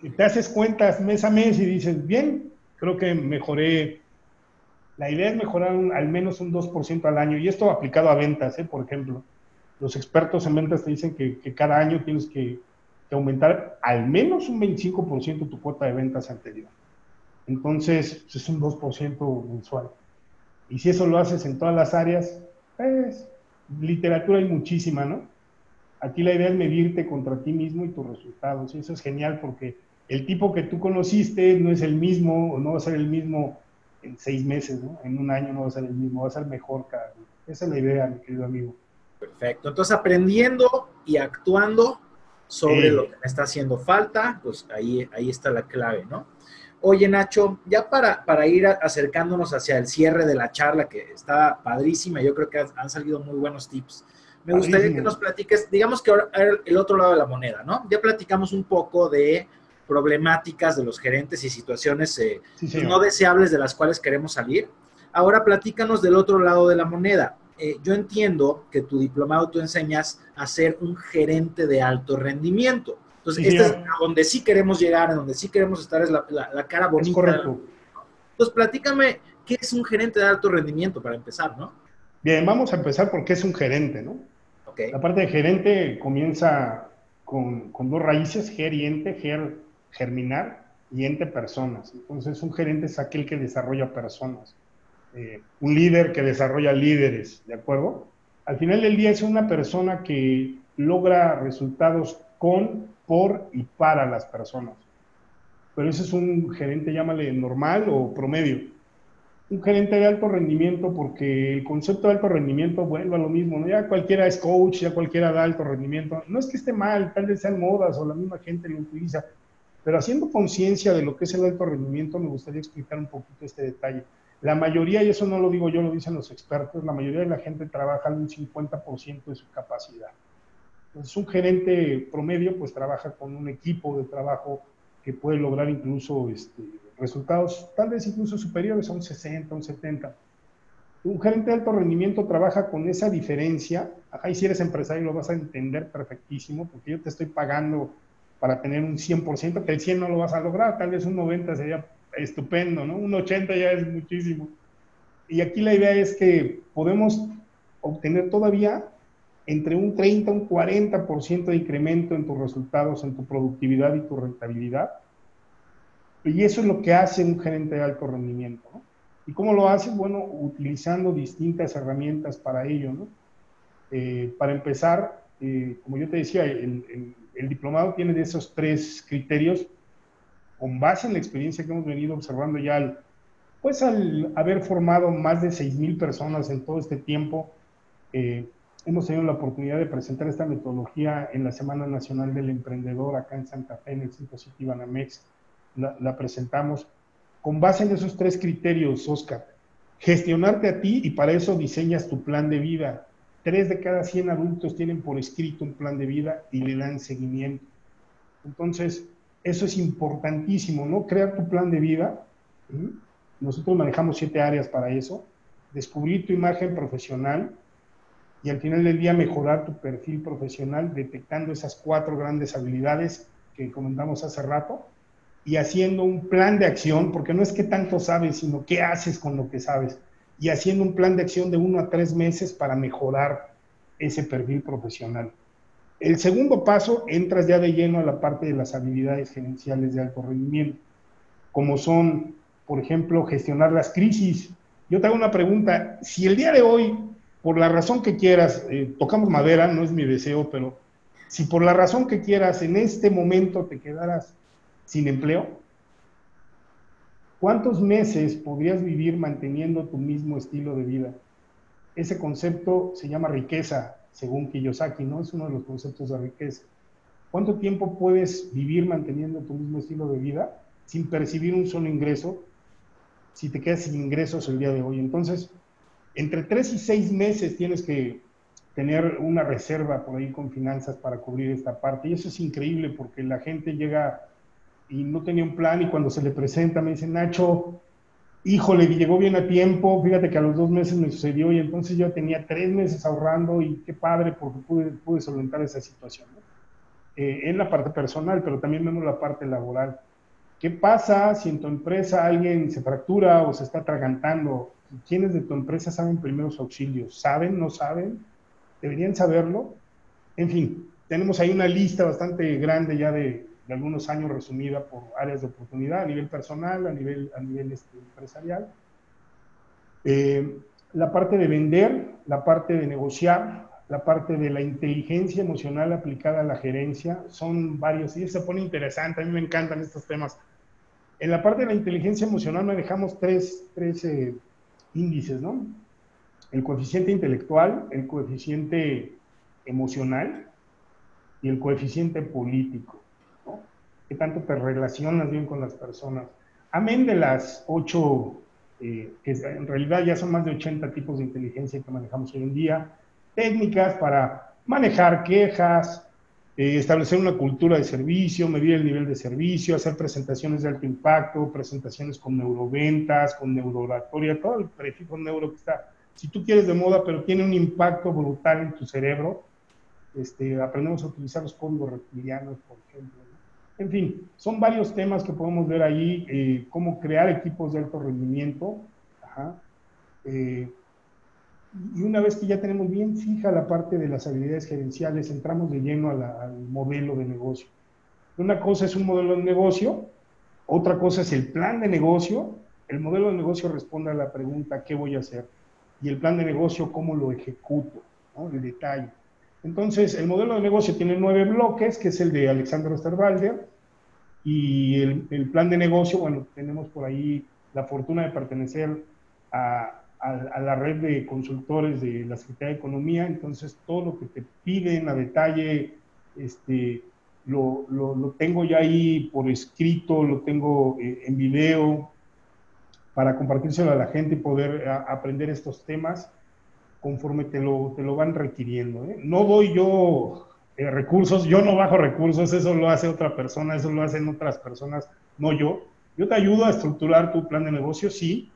que te haces cuentas mes a mes y dices, bien, creo que mejoré, la idea es mejorar al menos un 2% al año, y esto aplicado a ventas, ¿eh? por ejemplo. Los expertos en ventas te dicen que, cada año tienes que, aumentar al menos un 25% tu cuota de ventas anterior. Entonces, pues, es un 2% mensual. Y si eso lo haces en todas las áreas, pues literatura hay muchísima, ¿no? Aquí la idea es medirte contra ti mismo y tus resultados. Y eso es genial porque el tipo que tú conociste no es el mismo, o no va a ser el mismo en seis meses, ¿no? En un año no va a ser el mismo, va a ser mejor cada día. Esa es la idea, mi querido amigo. Perfecto. Entonces, aprendiendo y actuando sobre lo que me está haciendo falta, pues ahí, ahí está la clave, ¿no? Oye, Nacho, ya para, para ir acercándonos hacia el cierre de la charla, que está padrísima, yo creo que han salido muy buenos tips. Me gustaría que nos platiques, digamos que ahora el otro lado de la moneda, ¿no? Ya platicamos un poco de problemáticas de los gerentes y situaciones eh, no deseables de las cuales queremos salir. Ahora platícanos del otro lado de la moneda. Eh, yo entiendo que tu diplomado tú enseñas a ser un gerente de alto rendimiento. Entonces, este es a donde sí queremos llegar, a donde sí queremos estar, es la, cara bonita. correcto. Entonces, platícame, ¿qué es un gerente de alto rendimiento para empezar, no? Bien, vamos a empezar por qué es un gerente, ¿no? La parte de gerente comienza con, con dos raíces, ger y ente. Ger germinar y ente personas. Entonces, un gerente es aquel que desarrolla personas. Eh, un líder que desarrolla líderes, ¿de acuerdo? Al final del día es una persona que logra resultados con, por y para las personas. Pero ese es un gerente, llámale normal o promedio. Un gerente de alto rendimiento, porque el concepto de alto rendimiento vuelve a lo mismo, ¿no? Ya cualquiera es coach, ya cualquiera da alto rendimiento. No es que esté mal, tal vez sean modas o la misma gente lo utiliza, pero haciendo conciencia de lo que es el alto rendimiento, me gustaría explicar un poquito este detalle. La mayoría, y eso no lo digo yo, lo dicen los expertos, la mayoría de la gente trabaja en un 50% de su capacidad. Entonces, un gerente promedio pues trabaja con un equipo de trabajo que puede lograr incluso este, resultados tal vez incluso superiores a un 60, un 70. Un gerente de alto rendimiento trabaja con esa diferencia. Ahí si eres empresario lo vas a entender perfectísimo, porque yo te estoy pagando para tener un 100%, que el 100 no lo vas a lograr, tal vez un 90 sería estupendo, ¿no? Un 80 ya es muchísimo. Y aquí la idea es que podemos obtener todavía entre un 30 un 40% de incremento en tus resultados, en tu productividad y tu rentabilidad. Y eso es lo que hace un gerente de alto rendimiento. ¿no? ¿Y cómo lo hace? Bueno, utilizando distintas herramientas para ello. ¿no? Eh, para empezar, eh, como yo te decía, el, el, diplomado tiene de esos tres criterios con base en la experiencia que hemos venido observando ya, al, pues al haber formado más de 6.000 personas en todo este tiempo, eh, hemos tenido la oportunidad de presentar esta metodología en la Semana Nacional del Emprendedor acá en Santa Fe, en el Centro City Banamex. La, la presentamos con base en esos tres criterios, Oscar. Gestionarte a ti y para eso diseñas tu plan de vida. Tres de cada 100 adultos tienen por escrito un plan de vida y le dan seguimiento. Entonces, eso es importantísimo, ¿no? Crear tu plan de vida. Nosotros manejamos siete áreas para eso. Descubrir tu imagen profesional, y al final del día mejorar tu perfil profesional detectando esas cuatro grandes habilidades que comentamos hace rato y haciendo un plan de acción, porque no es que tanto sabes, sino qué haces con lo que sabes, y haciendo un plan de acción de uno a tres meses para mejorar ese perfil profesional. El segundo paso, entras ya de lleno a la parte de las habilidades gerenciales de alto rendimiento, como son, por ejemplo, gestionar las crisis. Yo te hago una pregunta, si el día de hoy por la razón que quieras, eh, tocamos madera, no es mi deseo, pero si por la razón que quieras en este momento te quedaras sin empleo, ¿cuántos meses podrías vivir manteniendo tu mismo estilo de vida? Ese concepto se llama riqueza, según Kiyosaki, ¿no? Es uno de los conceptos de riqueza. ¿Cuánto tiempo puedes vivir manteniendo tu mismo estilo de vida sin percibir un solo ingreso si te quedas sin ingresos el día de hoy? Entonces, entre tres y seis meses tienes que tener una reserva por ahí con finanzas para cubrir esta parte. Y eso es increíble porque la gente llega y no tenía un plan y cuando se le presenta me dice, Nacho, híjole, llegó bien a tiempo, fíjate que a los dos meses me sucedió y entonces yo tenía tres meses ahorrando y qué padre porque pude, pude solventar esa situación. Eh, en la parte personal, pero también vemos la parte laboral. ¿Qué pasa si en tu empresa alguien se fractura o se está atragantando? ¿Quiénes de tu empresa saben primeros auxilios? ¿Saben? ¿No saben? ¿Deberían saberlo? En fin, tenemos ahí una lista bastante grande ya de, algunos años resumida por áreas de oportunidad a nivel personal, a nivel, a nivel este, empresarial. Eh, la parte de vender, la parte de negociar, la parte de la inteligencia emocional aplicada a la gerencia, son varios, y se pone interesante, a mí me encantan estos temas. En la parte de la inteligencia emocional manejamos tres, tres eh, índices, ¿no? El coeficiente intelectual, el coeficiente emocional y el coeficiente político. ¿Qué tanto te relacionas bien con las personas? Amén de las ocho, eh, que en realidad ya son más de 80 tipos de inteligencia que manejamos hoy en día, técnicas para manejar quejas, eh, establecer una cultura de servicio, medir el nivel de servicio, hacer presentaciones de alto impacto, presentaciones con neuroventas, con neurooratoria, todo el prefijo neuro que está, si tú quieres de moda, pero tiene un impacto brutal en tu cerebro, este, aprendemos a utilizar los códigos reptilianos, por ejemplo. En fin, son varios temas que podemos ver ahí, eh, cómo crear equipos de alto rendimiento, Ajá. Eh, y una vez que ya tenemos bien fija la parte de las habilidades gerenciales, entramos de lleno al modelo de negocio. Una cosa es un modelo de negocio, otra cosa es el plan de negocio. El modelo de negocio responde a la pregunta, ¿qué voy a hacer? Y el plan de negocio, ¿cómo lo ejecuto? ¿no? El detalle. Entonces, el modelo de negocio tiene nueve bloques, que es el de Alexander Osterwalder, y el, plan de negocio, bueno, tenemos por ahí la fortuna de pertenecer a, la red de consultores de la Secretaría de Economía, entonces todo lo que te piden a detalle, este, lo, lo, lo tengo ya ahí por escrito, lo tengo eh, en video. para compartírselo a la gente y poder aprender estos temas conforme te lo, te lo van requiriendo. ¿eh? No doy yo eh, recursos, yo no bajo recursos, eso lo hace otra persona, eso lo hacen otras personas, no yo. Yo te ayudo a estructurar tu plan de negocio, sí,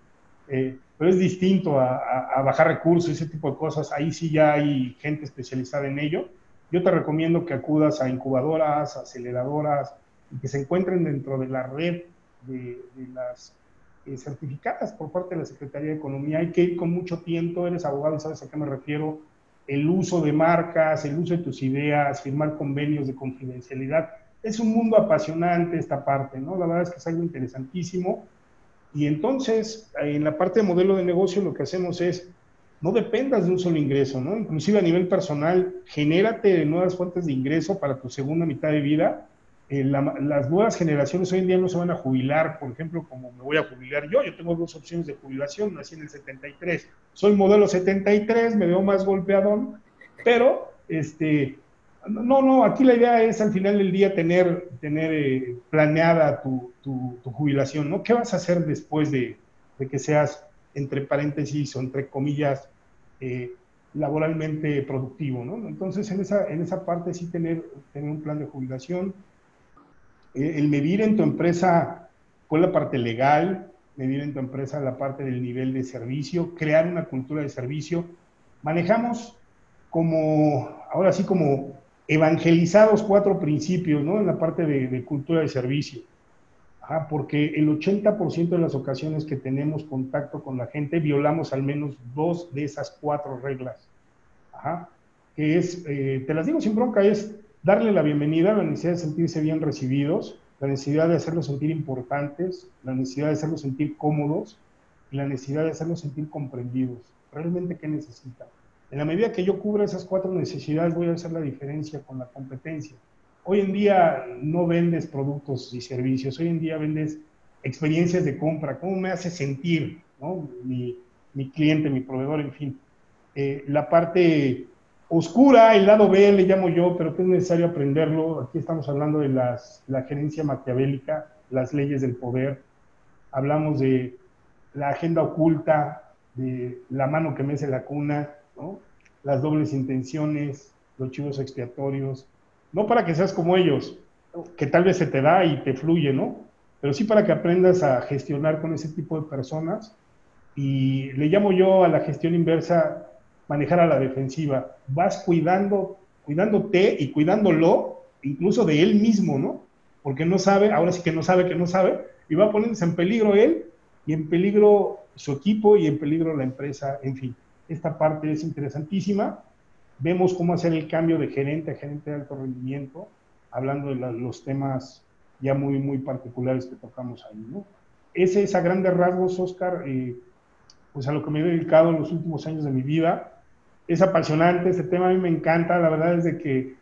eh, pero es distinto a, a, bajar recursos, ese tipo de cosas. Ahí sí ya hay gente especializada en ello. Yo te recomiendo que acudas a incubadoras, aceleradoras, y que se encuentren dentro de la red de, las eh, certificadas por parte de la Secretaría de Economía. Hay que ir con mucho tiempo, eres abogado y sabes a qué me refiero. El uso de marcas, el uso de tus ideas, firmar convenios de confidencialidad. Es un mundo apasionante esta parte, ¿no? La verdad es que es algo interesantísimo. Y entonces, en la parte de modelo de negocio, lo que hacemos es no dependas de un solo ingreso, ¿no? Inclusive a nivel personal, genérate nuevas fuentes de ingreso para tu segunda mitad de vida. Eh, las nuevas generaciones hoy en día no se van a jubilar, por ejemplo, como me voy a jubilar yo. Yo tengo dos opciones de jubilación, nací en el 73. Soy modelo 73, me veo más golpeadón, pero este, no, no, aquí la idea es al final del día tener, tener eh, planeada tu, tu, jubilación, ¿no? ¿Qué vas a hacer después de, de que seas entre paréntesis o entre comillas, eh, laboralmente productivo, ¿no? Entonces, en esa, en esa parte sí tener, tener un plan de jubilación, el medir en tu empresa es la parte legal, medir en tu empresa la parte del nivel de servicio, crear una cultura de servicio. Manejamos como, ahora sí, como evangelizados cuatro principios, ¿no? En la parte de, cultura de servicio porque el 80% de las ocasiones que tenemos contacto con la gente violamos al menos dos de esas cuatro reglas. Que es, eh, te las digo sin bronca, es darle la bienvenida, la necesidad de sentirse bien recibidos, la necesidad de hacerlos sentir importantes, la necesidad de hacerlos sentir cómodos y la necesidad de hacerlos sentir comprendidos. ¿Realmente qué necesitan? En la medida que yo cubra esas cuatro necesidades, voy a hacer la diferencia con la competencia. Hoy en día no vendes productos y servicios, hoy en día vendes experiencias de compra, cómo me hace sentir mi, cliente, mi proveedor, en fin. Eh, la parte oscura, el lado B le llamo yo, pero que es necesario aprenderlo. Aquí estamos hablando de las, la gerencia maquiavélica, las leyes del poder. Hablamos de la agenda oculta, de la mano que mece la cuna, las dobles intenciones, los chivos expiatorios, no para que seas como ellos, que tal vez se te da y te fluye, ¿no? Pero sí para que aprendas a gestionar con ese tipo de personas. Y le llamo yo a la gestión inversa manejar a la defensiva. Vas cuidando, cuidándote y cuidándolo, incluso de él mismo, ¿no? Porque no sabe, ahora sí que no sabe que no sabe, y va poniéndose en peligro él y en peligro su equipo y en peligro la empresa, en fin. Esta parte es interesantísima Vemos cómo hacer el cambio de gerente a gerente de alto rendimiento, hablando de los temas ya muy, muy particulares que tocamos ahí. ¿no? Ese es a grandes rasgos, Oscar, eh, pues a lo que me he dedicado en los últimos años de mi vida. Es apasionante, ese tema a mí me encanta, la verdad es de que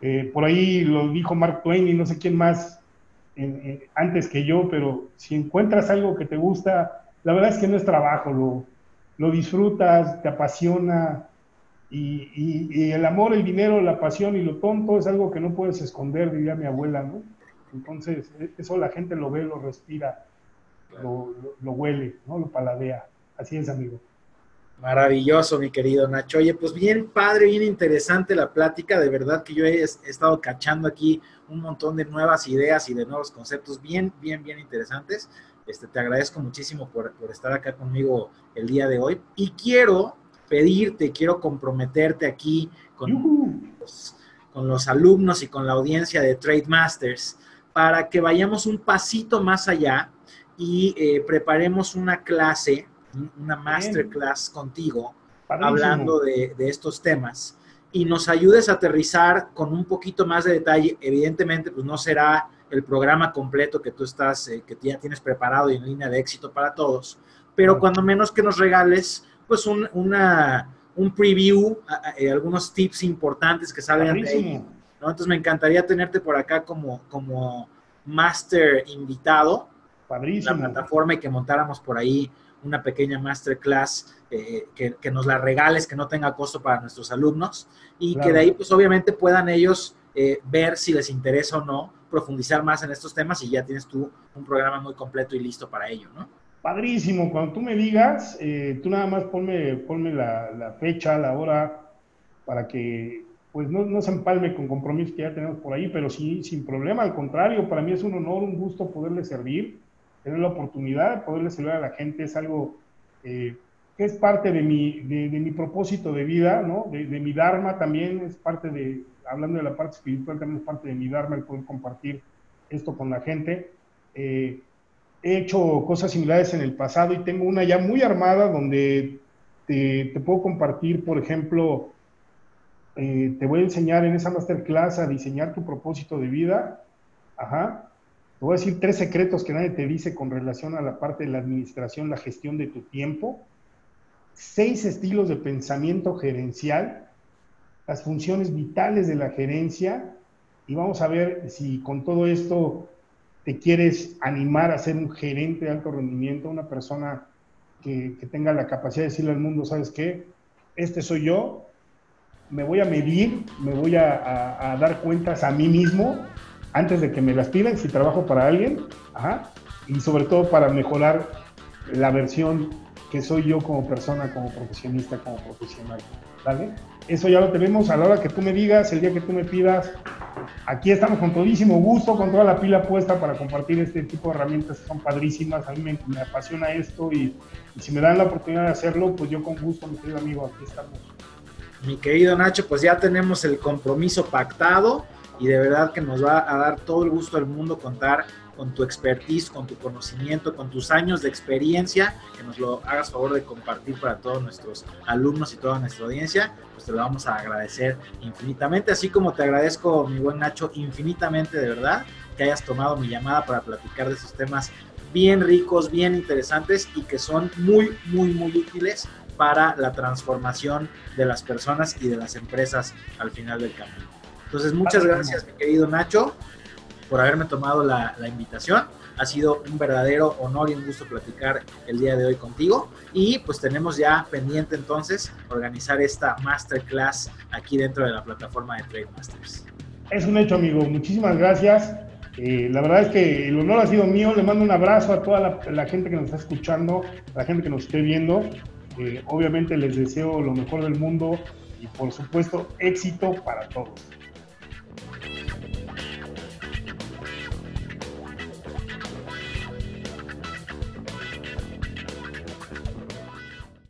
eh, por ahí lo dijo Mark Twain y no sé quién más antes que yo, pero si encuentras algo que te gusta, la verdad es que no es trabajo, lo, lo disfrutas, te apasiona, y, el amor, el dinero, la pasión y lo tonto es algo que no puedes esconder, diría mi abuela, ¿no? Entonces, e, eso la gente lo ve, lo respira, lo, huele, ¿no? Lo paladea. Así es, amigo. Maravilloso, mi querido Nacho. Oye, pues bien padre, bien interesante la plática. De verdad que yo he, estado cachando aquí un montón de nuevas ideas y de nuevos conceptos bien, bien, bien interesantes. Este, te agradezco muchísimo por, por estar acá conmigo el día de hoy. Y quiero pedirte, quiero comprometerte aquí con, los, con los alumnos y con la audiencia de Trade Masters para que vayamos un pasito más allá y eh, preparemos una clase, una masterclass contigo, hablando de, estos temas y nos ayudes a aterrizar con un poquito más de detalle. Evidentemente, pues no será el programa completo que tú estás, eh, que ya tienes preparado y en línea de éxito para todos, pero cuando menos que nos regales pues un, una, un preview, eh, algunos tips importantes que salen de ahí. Entonces me encantaría tenerte por acá como, como master invitado. Padrísimo. La plataforma y que montáramos por ahí una pequeña masterclass eh, que, que, nos la regales, que no tenga costo para nuestros alumnos y que de ahí pues obviamente puedan ellos eh, ver si les interesa o no profundizar más en estos temas y ya tienes tú un programa muy completo y listo para ello, ¿no? padrísimo. Cuando tú me digas, eh, tú nada más ponme, ponme la, fecha, la hora, para que pues no, no, se empalme con compromisos que ya tenemos por ahí, pero sí, sin problema. Al contrario, para mí es un honor, un gusto poderle servir, tener la oportunidad de poderle servir a la gente. Es algo eh, que es parte de mi, de, mi propósito de vida, ¿no? De, de, mi Dharma también, es parte de, hablando de la parte espiritual, también es parte de mi Dharma el poder compartir esto con la gente. Eh, he hecho cosas similares en el pasado y tengo una ya muy armada donde te, puedo compartir, por ejemplo, eh, te voy a enseñar en esa masterclass a diseñar tu propósito de vida. Ajá. Te voy a decir tres secretos que nadie te dice con relación a la parte de la administración, la gestión de tu tiempo. Seis estilos de pensamiento gerencial, las funciones vitales de la gerencia. Y vamos a ver si con todo esto te quieres animar a ser un gerente de alto rendimiento, una persona que, tenga la capacidad de decirle al mundo, ¿sabes qué? Este soy yo, me voy a medir, me voy a, dar cuentas a mí mismo antes de que me las pidan si trabajo para alguien, y sobre todo para mejorar la versión que soy yo como persona, como profesionista, como profesional. ¿Vale? Eso ya lo tenemos a la hora que tú me digas, el día que tú me pidas. Aquí estamos con todísimo gusto, con toda la pila puesta para compartir este tipo de herramientas que son padrísimas. A mí me, apasiona esto y, si me dan la oportunidad de hacerlo, pues yo con gusto, mi querido amigo, aquí estamos. Mi querido Nacho, pues ya tenemos el compromiso pactado y de verdad que nos va a dar todo el gusto del mundo contar con tu expertise, con tu conocimiento, con tus años de experiencia, que nos lo hagas favor de compartir para todos nuestros alumnos y toda nuestra audiencia, pues te lo vamos a agradecer infinitamente, así como te agradezco, mi buen Nacho, infinitamente de verdad que hayas tomado mi llamada para platicar de esos temas bien ricos, bien interesantes y que son muy, muy, muy útiles para la transformación de las personas y de las empresas al final del camino. Entonces, muchas gracias, mi querido Nacho por haberme tomado la, invitación. Ha sido un verdadero honor y un gusto platicar el día de hoy contigo. Y pues tenemos ya pendiente entonces organizar esta masterclass aquí dentro de la plataforma de Trade Masters. Es un hecho, amigo. Muchísimas gracias. Eh, la verdad es que el honor ha sido mío. Le mando un abrazo a toda la, gente que nos está escuchando, a la gente que nos esté viendo. Eh, obviamente les deseo lo mejor del mundo y por supuesto éxito para todos.